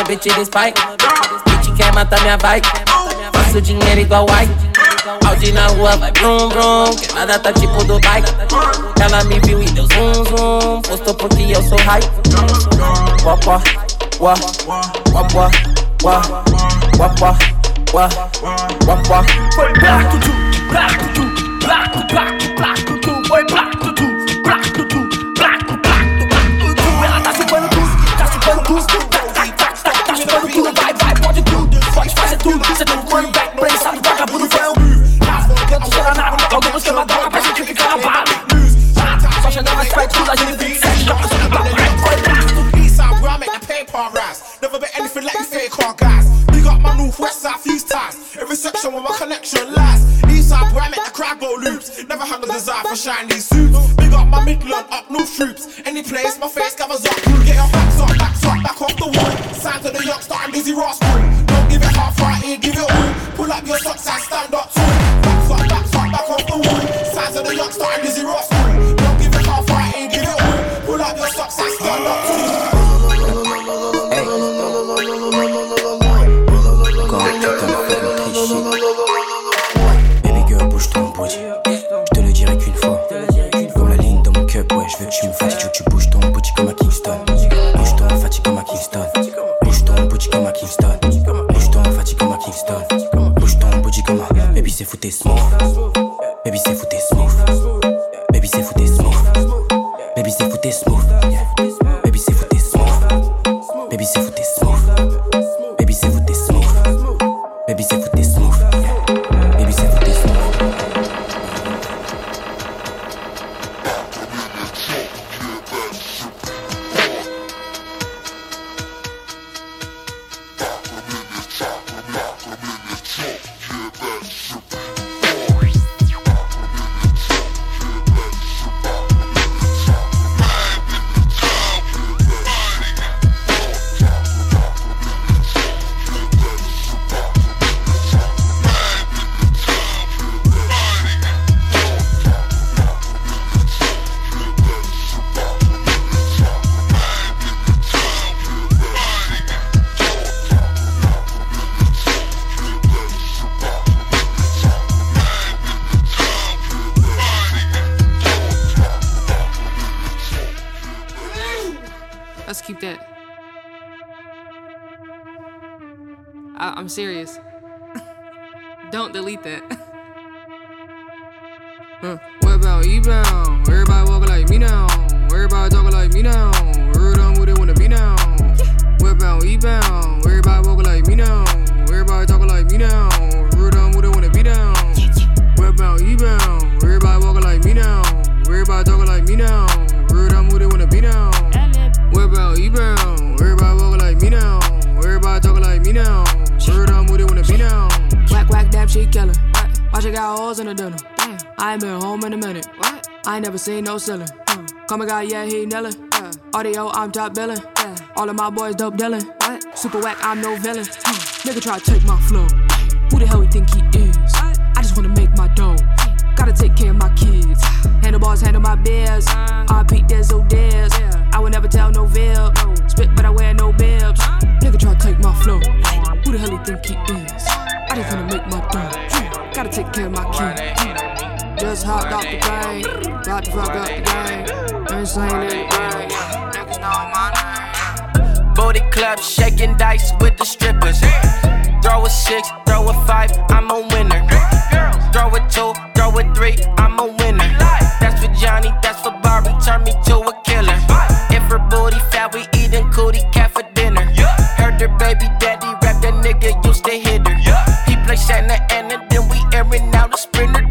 S42: bitch de spike. Bitch quer matar minha bike. Faço dinheiro igual white. Audi na rua vai brum brum, que nada tá tipo do bike. Ela me viu e deu zoom zoom, postou porque eu sou hype. Wapá, wá, wapá, wá, wapá, wá, wapá.
S43: Foi
S44: prato, tchu, prato, tchu. What? I ain't
S45: never seen no ceiling. Mm. Come and got, yeah, he nailing. Yeah. Audio, I'm top billing. Yeah. All of my boys dope dealing. What? Super whack, I'm no villain. Mm. Nigga try to take my flow. Who the hell he think he is? What? I just wanna make my dough. Gotta take care of my kids. Handlebars handle my beers. I peep there's no Yeah. I will never tell no vib. Spit, but I wear no bibs. Nigga try to take my flow. Who the hell he think he is? I just wanna make my dough. Gotta take care of my kids. Just hopped off the plane, about to fuck up the game. Insane in the brain, niggas know my name.
S34: Booty club shaking dice with the strippers. Throw a six, throw a five, I'm a winner. Throw a two, throw a three, I'm a winner. That's for Johnny, that's for Barbie, turn me to a killer. If her booty fat, we eating cootie cat for dinner. Heard her baby daddy rap, that nigga used to hit her. He play Santa Ana, then we airing out a sprinter.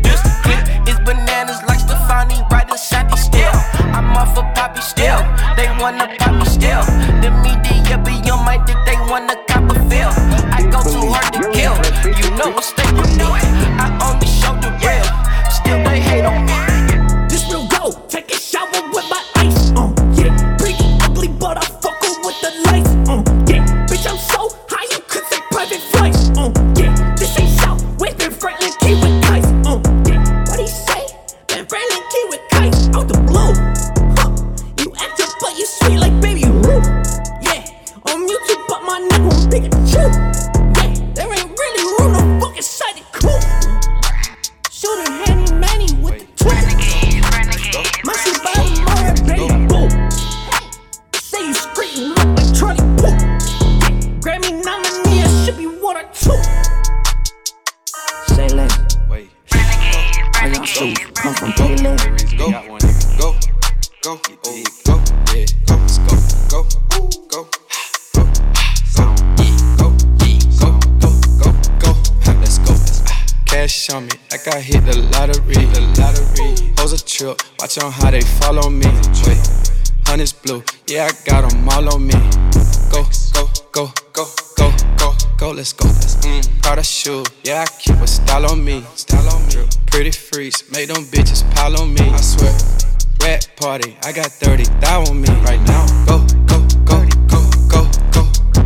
S34: On me,
S46: like I
S47: hit the lottery, the lottery. Hoes a trip, watch on how they follow me. Wait, honey's blue, yeah, I got 'em all on me. Go, go, go, go, go, go, go, let's go. Mm, Prada shoe, yeah, I keep a style on me. Style on me. Pretty freaks, make them bitches pile on me. I swear. Rat party, I got 30 thou on me right now. Go, go, go, go, go, go.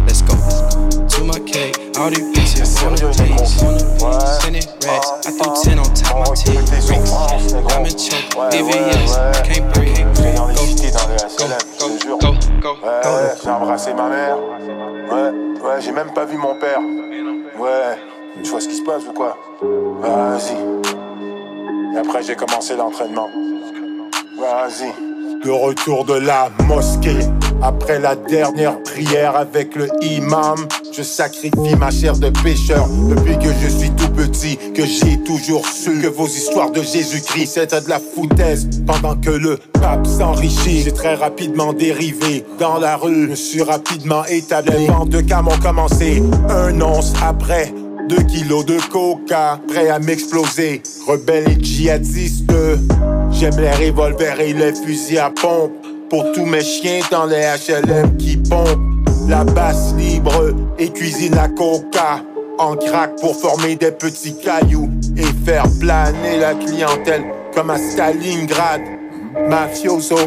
S47: Let's go. To my cake, all these the tees. Sending racks, I threw 10 on top my teeth. Ricks, diamond choke, VVS, can't breathe. Go, go, go, go,
S27: j'ai embrassé ma mère. Ouais, ouais, j'ai même pas vu mon père. Ouais, tu vois ce qui se passe ou quoi? Vas-y. Et après, j'ai commencé l'entraînement. Vas-y. De retour de la mosquée, après la dernière prière avec le imam, je sacrifie ma chair de pécheur. Depuis que je suis tout petit, que j'ai toujours su que vos histoires de Jésus-Christ c'était de la foutaise. Pendant que le pape s'enrichit, j'ai très rapidement dérivé dans la rue. Je suis rapidement établi. Les ventes de cam ont commencé un once après. Deux kilos de coca, prêt à m'exploser. Rebelle et djihadiste. J'aime les revolvers et les fusils à pompe. Pour tous mes chiens dans les HLM qui pompent. La basse libre et cuisine la coca. En crack pour former des petits cailloux. Et faire planer la clientèle comme à Stalingrad. Mafioso.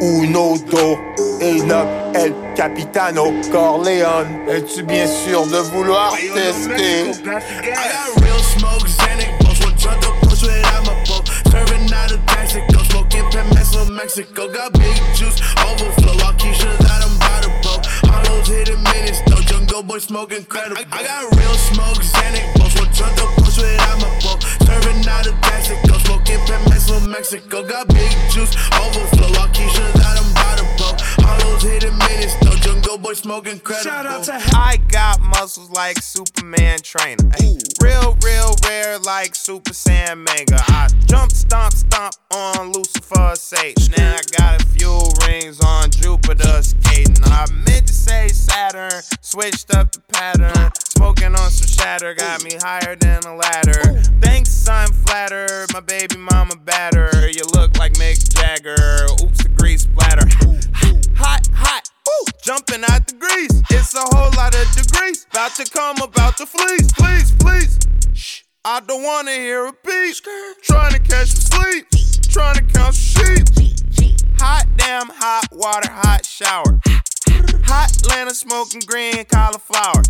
S27: Unodo, Enoch, El Capitano, Corleone. Es-tu bien sûr de vouloir tester?
S46: I got real smoke, Mexico. Got big juice, overflow. All Keisha's out, I'm by the boat. Hollows hitting minutes, though. Jungle boy smoking incredible. I, I got real smoke, Xanax, boss one up, push without my boat. Serving out of Mexico, smoking Pemex from Mexico. Got big juice, overflow. All Keisha's out, I'm by the boat. Hollows hitting boy smoking incredible. Shout out to
S48: I got muscles like Superman trainer. Ay, real, real rare like Super Saiyan Mega. I jump, stomp, stomp on Lucifer's Satan. Now I got a few rings on Jupiter skating. I meant to say Saturn, switched up the pattern. Smoking on some shatter, got me higher than a ladder. Thanks, son, flatter. My baby mama batter. You look like Mick Jagger. Oops, the grease splatter. Hot, hot. Ooh, jumping out the grease. It's a whole lot of degrees. About to come about to fleece. Please, please. Shh. I don't wanna hear a beat. Trying to catch some sleep. trying to count some sheep. Hot damn, hot water, hot shower. Hot Atlanta smoking green cauliflower.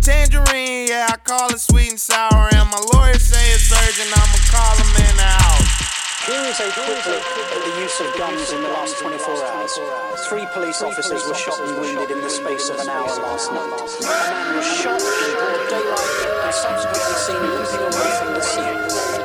S48: Tangerine, yeah, I call it sweet and sour. And my lawyer say it's urgent, I'ma call him in the house.
S49: Here is a quick look at the use of guns in the last 24 hours. Three police officers were shot and wounded in the space of an hour last night. A man was shot in broad daylight and subsequently seen limping away from the scene.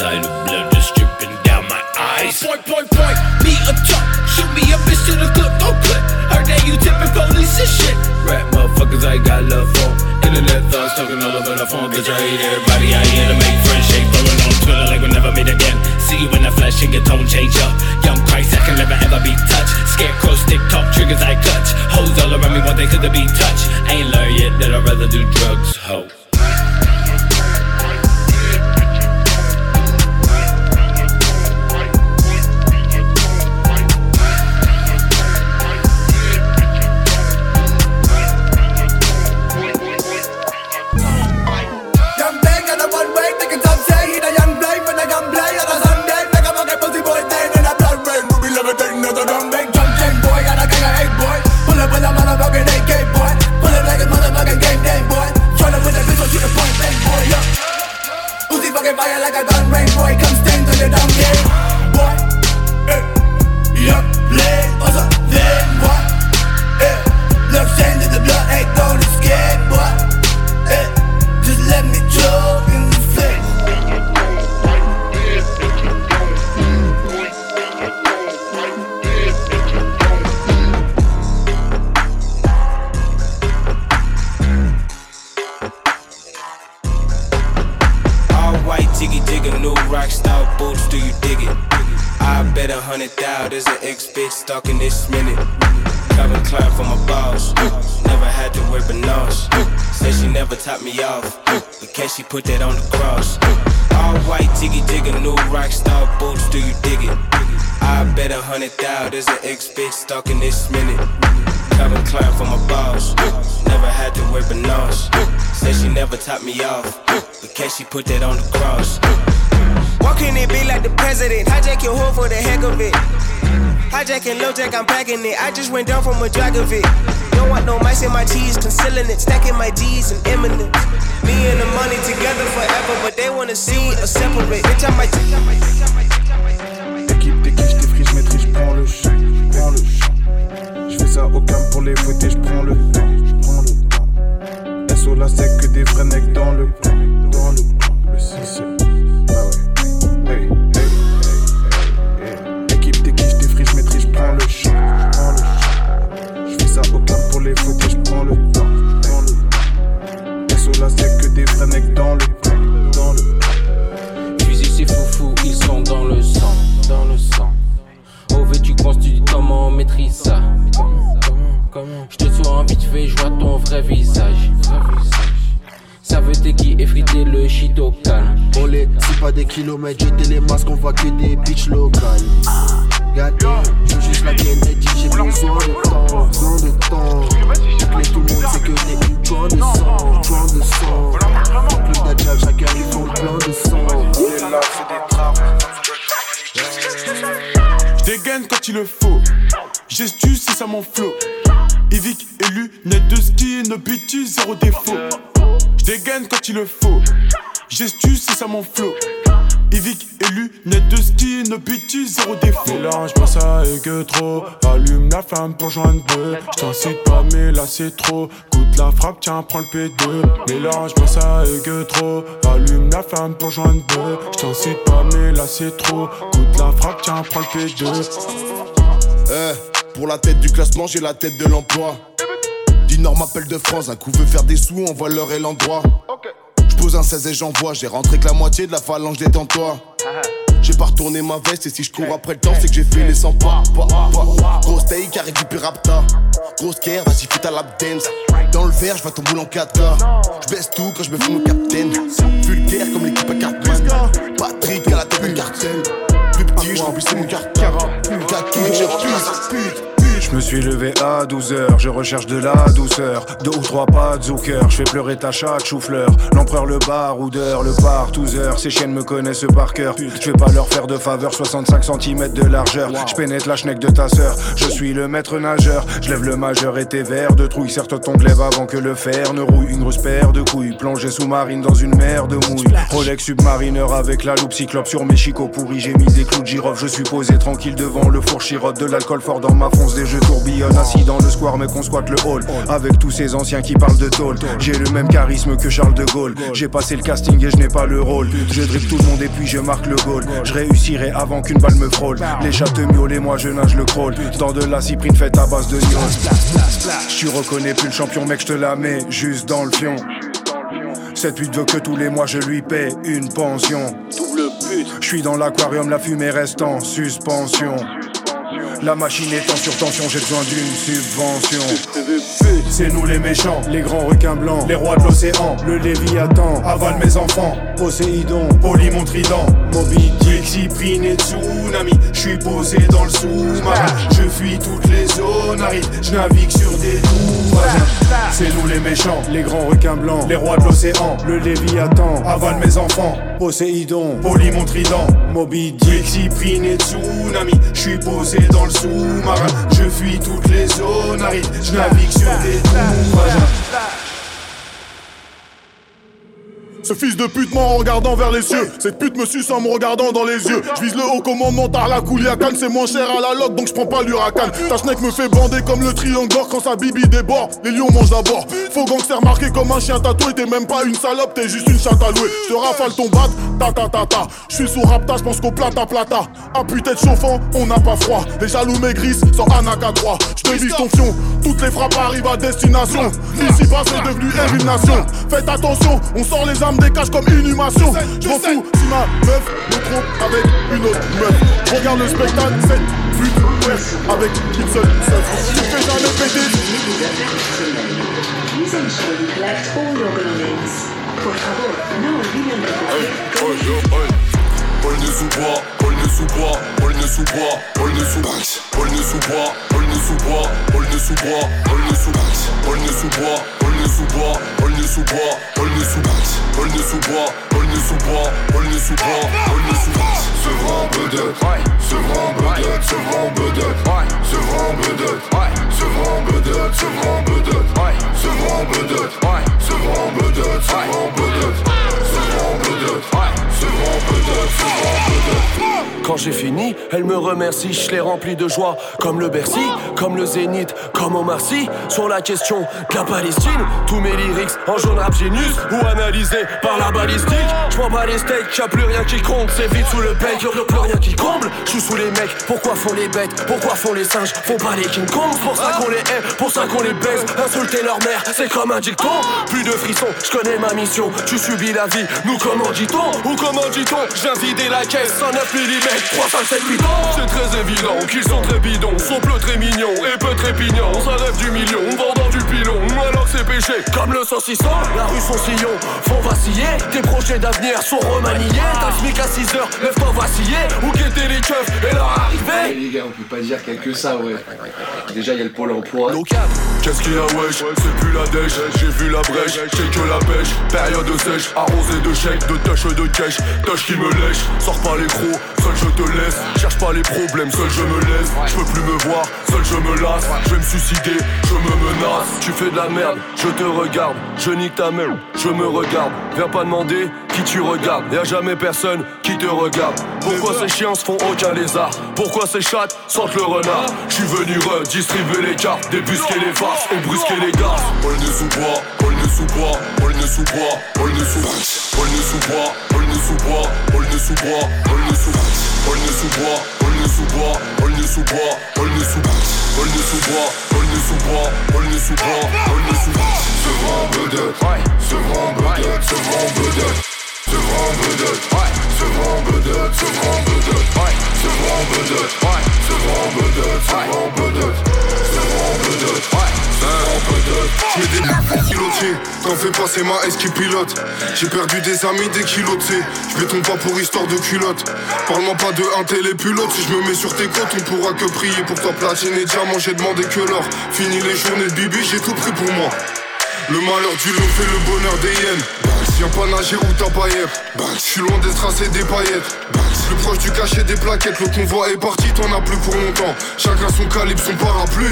S50: By the sight of blood just dripping down my eyes.
S51: Point, point, point, me a talk. Shoot me a bitch to the clip, no clip. Heard that you tipping police and shit.
S50: Rap motherfuckers I got love for. Internet thoughts talking all over the phone. Bitch, I hate everybody. I here to make friends shake. Following on Twitter like we never meet again. See you in the flesh and your tone change up. Young Christ, I can never ever be touched. Scarecrow stick talk triggers I clutch. Hoes all around me want they could be touched. Ain't learned yet that I'd rather do drugs. Ho.
S48: Hijacking low jack, I'm packing it. I just went down from a Dragovic. Don't want no mice in my cheese, concealing it. Stacking my G's and imminent. Me and the money together forever, but they wanna see us separate. Bitch, I might.
S52: Équipe des quiches, des friches, maîtrise, champ, j'prends le champ. J'fais ça au calme pour les fouetter, j'prends le temps, j'prends le temps. SO la sec que des vrais necks dans le coin,
S4: kilomètres, jeter les masques, on voit que des bitches locales. Gâté, je veux juste la Kennedy, j'ai besoin de temps, besoin de temps. Mais tout le monde sait que t'es une joint de sang, joint de sang. Club d'Adjal, chacun ils font plein de sang.
S52: On est là, c'est des trappes.
S26: J'dégaine quand il le faut. Gestu, c'est ça mon flow. Evic élu, net de ski, no bitches, zéro défaut. J'dégaine quand il le faut. Gestu, c'est ça mon flow. Net de ski, no bitches, zéro défaut. Mélange pas ça et que trop. Allume la flamme pour joindre deux. J't'incite pas, mais là c'est trop. Coûte la frappe, tiens, prends le P2. Mélange pas ça et que trop. Allume la flamme pour joindre deux. J't'incite pas, mais là c'est trop. Coûte la frappe, tiens, prends le P2.
S16: Eh, pour la tête du classement, j'ai la tête de l'emploi. Dinor m'appelle de France, un coup veut faire des sous, on voit l'heure et l'endroit. J'pose un 16 et j'envoie, j'ai rentré que la moitié de la phalange des toi.
S53: J'ai pas retourné ma veste et si je cours après le temps, c'est que j'ai fait les 100 pas. pas, pas. Grosse taille qui a récupéré Rapta. Grosse care, vas-y, fais ta lap dance. Dans le verre, je vais ton boule en kata. Je baisse tout quand je me fais mon capitaine. Vulgaire comme l'équipe à Cartman. Patrick à la tête du cartel. Plus petit, je remplissais mon carton. Kaki, je pute.
S54: Je me suis levé à 12h, je recherche de la douceur. Deux ou trois pas de Zucker, je fais pleurer ta chatte chou-fleur. L'empereur, le baroudeur, le partouzeur. Ces chiennes me connaissent par cœur. Je vais pas leur faire de faveur, 65 cm de largeur. Je pénètre la schneck de ta sœur. Je suis le maître nageur, je lève le majeur et tes verres de trouille. Certes ton glaive avant que le fer ne rouille. Une grosse paire de couilles, plongée sous-marine dans une mer de mouille. Rolex submarineur avec la loupe cyclope sur mes chicots pourris. J'ai mis des clous de girofle, je suis posé tranquille devant le four chirote. De l'alcool fort dans ma fonce, des jeux tourbillonnent assis dans le square mais qu'on squatte le hall. Avec tous ces anciens qui parlent de tôle. J'ai le même charisme que Charles de Gaulle. J'ai passé le casting et je n'ai pas le rôle. Je dribble tout le monde et puis je marque le goal. Je réussirai avant qu'une balle me frôle. Les chats te miaulent et moi je nage le crawl. Dans de la cyprine faite à base de niol Tu reconnais plus le champion mec je te la mets juste dans le fion. Cette pute veut que tous les mois je lui paie une pension. Je suis dans l'aquarium, la fumée reste en suspension. La machine est en surtension, j'ai besoin d'une subvention. C'est nous les méchants, les grands requins blancs, les rois de l'océan, le Léviathan, avale mes enfants, Poséidon, Poly mon trident, Moby Dick, et Tsunami, je suis posé dans le sous-marin, je fuis toutes les zones arides, je navigue sur des tours. C'est nous les méchants, les grands requins blancs, les rois de l'océan, le Léviathan, avale mes enfants, Poséidon, Poly mon trident, Moby Dick, et Tsunami, je suis posé dans le sous-marin, je fuis toutes les zones arides, je navigue sur des.
S53: Ce fils de pute ment en regardant vers les cieux. Cette pute me suce en me regardant dans les yeux. Je vise le haut commandement à la Kouliakan. C'est moins cher à la loc donc je prends pas l'huracan. Ta schneck me fait bander comme le triangle d'or quand sa bibi déborde. Les lions mangent d'abord. Faux gangster marqué comme un chien tatoué. T'es même pas une salope, t'es juste une chatte à louer. Je te rafale ton bat, ta ta ta ta. Je suis sous rapta, je pense qu'au plata plata. À putain de chauffant, on n'a pas froid. Les jaloux maigrissent sans Anaka 3. Je te vise ton fion, toutes les frappes arrivent à destination. Ici bas c'est devenu une nation. Faites attention, on sort les des cages comme inhumation. Je m'en fous si ma meuf me trompe avec une autre meuf. Regarde le spectacle, cette avec une seule seule. Tu fais jamais péter.
S26: Paul ne sous bois, Paul ne sous bois, Paul ne sous bois, Paul ne sous Paul ne sous bois, Paul ne sous bois, Paul ne sous bois, Paul ne sous Paul ne sous bois, Paul ne sous bois, Paul ne sous bois, Paul ne sous Paul ne sous bois, Paul ne sous bois, Paul ne sous bois, Paul ne sous Ce grand bedeux, ce grand bedeux, ce grand bedeux, ce grand bedeux, ce grand bedeux, ce grand bedeux, ce grand bedeux, ce grand bedeux, ce grand bedeux, ce grand bedeux,
S55: Quand j'ai fini, elle me remercie, je l'ai rempli de joie. Comme le Bercy, comme le Zénith, comme Omar Sy. Sur la question de la Palestine, tous mes lyrics en jaune rap génus ou analysés par la balistique. Je m'en bats les steaks, y'a plus rien qui compte, c'est vite sous le bec, y'a plus rien qui comble. Je suis sous les mecs, pourquoi font les bêtes, pourquoi font les singes, font pas les King Kong. Pour ça qu'on les hait, pour ça qu'on les baise. Insulter leur mère, c'est comme un dicton. Plus de frissons, je connais ma mission. Tu subis la vie, nous comment dit-on? Ou comment dit-on J'ai vidé la caisse, 109 mm, 357 bidons. C'est très évident qu'ils sont très bidons, sont peu très mignons et peu très pignons. Ça rêve du million, vendant du pilon, alors que c'est péché. Comme le saucisson, la rue son sillon, font vaciller. Tes projets d'avenir sont remaniés. T'as SMIC à 6 heures, lève-toi vaciller. Où qu'étaient les keufs et leur arrivée
S56: les gars, on peut pas dire qu'il y a que ça, ouais. Déjà, il y a le pôle emploi.
S26: Qu'est-ce qu'il y a wesh? C'est plus la dèche, j'ai vu la brèche, j'ai que la pêche Période sèche, arrosé de chèques, de tâches de cash Tâche qui me lèche, sors pas les crocs, seul je te laisse. Cherche pas les problèmes, seul je me laisse. Je peux plus me voir, seul je me lasse. Je vais me suicider, je me menace.
S55: Tu fais de la merde, je te regarde, je nique ta mère, je me regarde. Viens pas demander qui tu regardes, y'a jamais personne qui te regarde. Pourquoi ces chiens se font aucun lézard? Pourquoi ces chattes sentent le renard? Je suis venu redistribuer les cartes, débusquer les farces et brusquer les gars.
S26: Paul ne sous bois, Paul ne sous bois, Paul ne sous bois, Paul ne sous Paul ne sous bois, Paul ne bois, Paul ne sous bois, Paul ne sous Paul ne sous bois, Paul ne sous bois, Paul ne sous bois, Paul ne sous Paul ne sous bois, Paul ne sous bois, Paul ne sous bois, Paul ne sous Ce grand grand bedeux, ce grand bedeux, ce grand bedeux, c'est bedote.
S57: J'mets des piloter, t'en fais pas, c'est ma S qui pilote. J'ai perdu des amis, des kilos, t'sais. J'vais ton pas pour histoire de culotte. Parle-moi pas de un télépilote, si je me mets sur tes côtes, on pourra que prier pour toi platine et diamant. J'ai demandé que l'or. Fini les journées de bibi, j'ai tout pris pour moi. Le malheur du lot fait le bonheur des hyènes. Viens pas nager où t'as paillette. Je suis loin des strass et des paillettes. Plus proche du cachet des plaquettes. Le convoi est parti, t'en as plus pour longtemps. Chacun son calibre, son parapluie.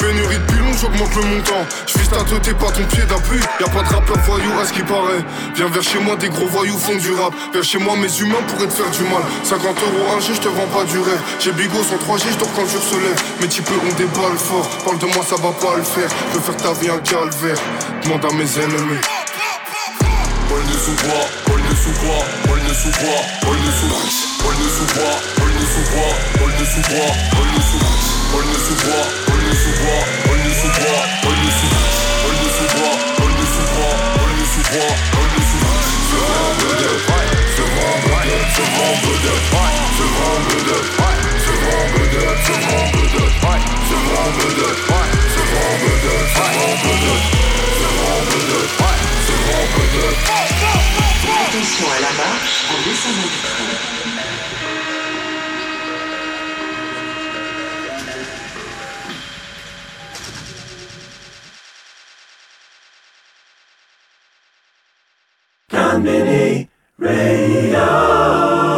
S57: Pénurie de pilons, j'augmente le montant. J'vise ta tête et pas ton pied d'appui. Y'a pas de rappeur voyou à ce qui paraît. Viens vers chez moi, des gros voyous font du rap. Vers chez moi, mes humains pourraient te faire du mal. 50 euros un G, j'te vends pas du rêve. J'ai bigot sans 3G, j'dors quand je se lève. Mes types ont des balles forts. Parle de moi, ça va pas le faire. Je faire ta vie un calvaire. Demande à mes ennemis.
S26: Paul ne sous bois, Paul ne sous bois, Paul ne sous bois, Paul ne sous Paul ne sous bois, Paul ne sous bois, Paul ne sous bois, Paul ne sous Paul ne sous bois, Paul ne sous bois, Paul ne sous bois, Paul ne sous Paul ne sous bois, Paul ne sous bois, Paul ne sous bois, Paul ne sous C'est vraiment bedeux, c'est vraiment bedeux, c'est vraiment bedeux, c'est vraiment bedeux, c'est vraiment bedeux, c'est vraiment bedeux, c'est vraiment bedeux, c'est vraiment bedeux, c'est vraiment
S58: Attention à la marche en descendant du train.
S59: Radio.